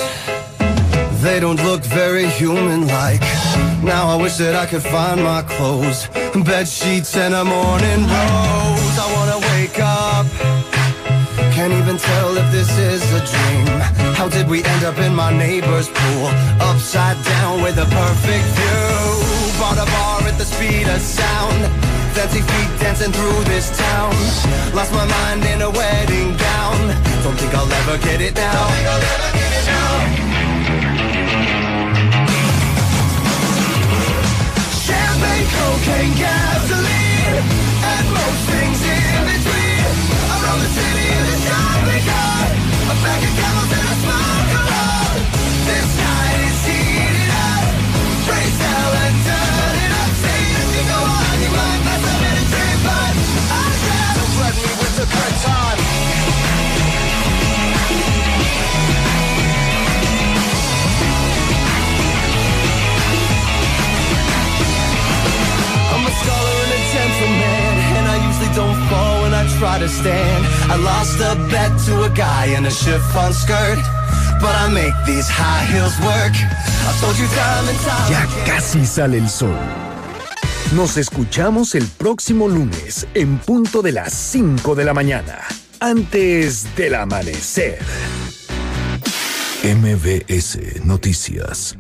They don't look very human like. Now I wish that I could find my clothes, bed sheets, and a morning rose. I wanna wake up. Can't even tell if this is a dream. How did we end up in my neighbor's pool? Upside down with a perfect view. Bought a bar at the speed of sound. Fancy feet dancing through this town. Lost my mind in a wedding gown. Don't think I'll ever get it now. Champagne, cocaine, gasoline, and most things in between. Around the city in a shopping cart, a bag of camels and a try to stand. I lost a bet to a guy in a chiffon skirt, but I make these high heels work. I've told you time and time Ya again. casi sale el sol. Nos escuchamos el próximo lunes en punto de las 5 de la mañana, antes del amanecer. MBS Noticias.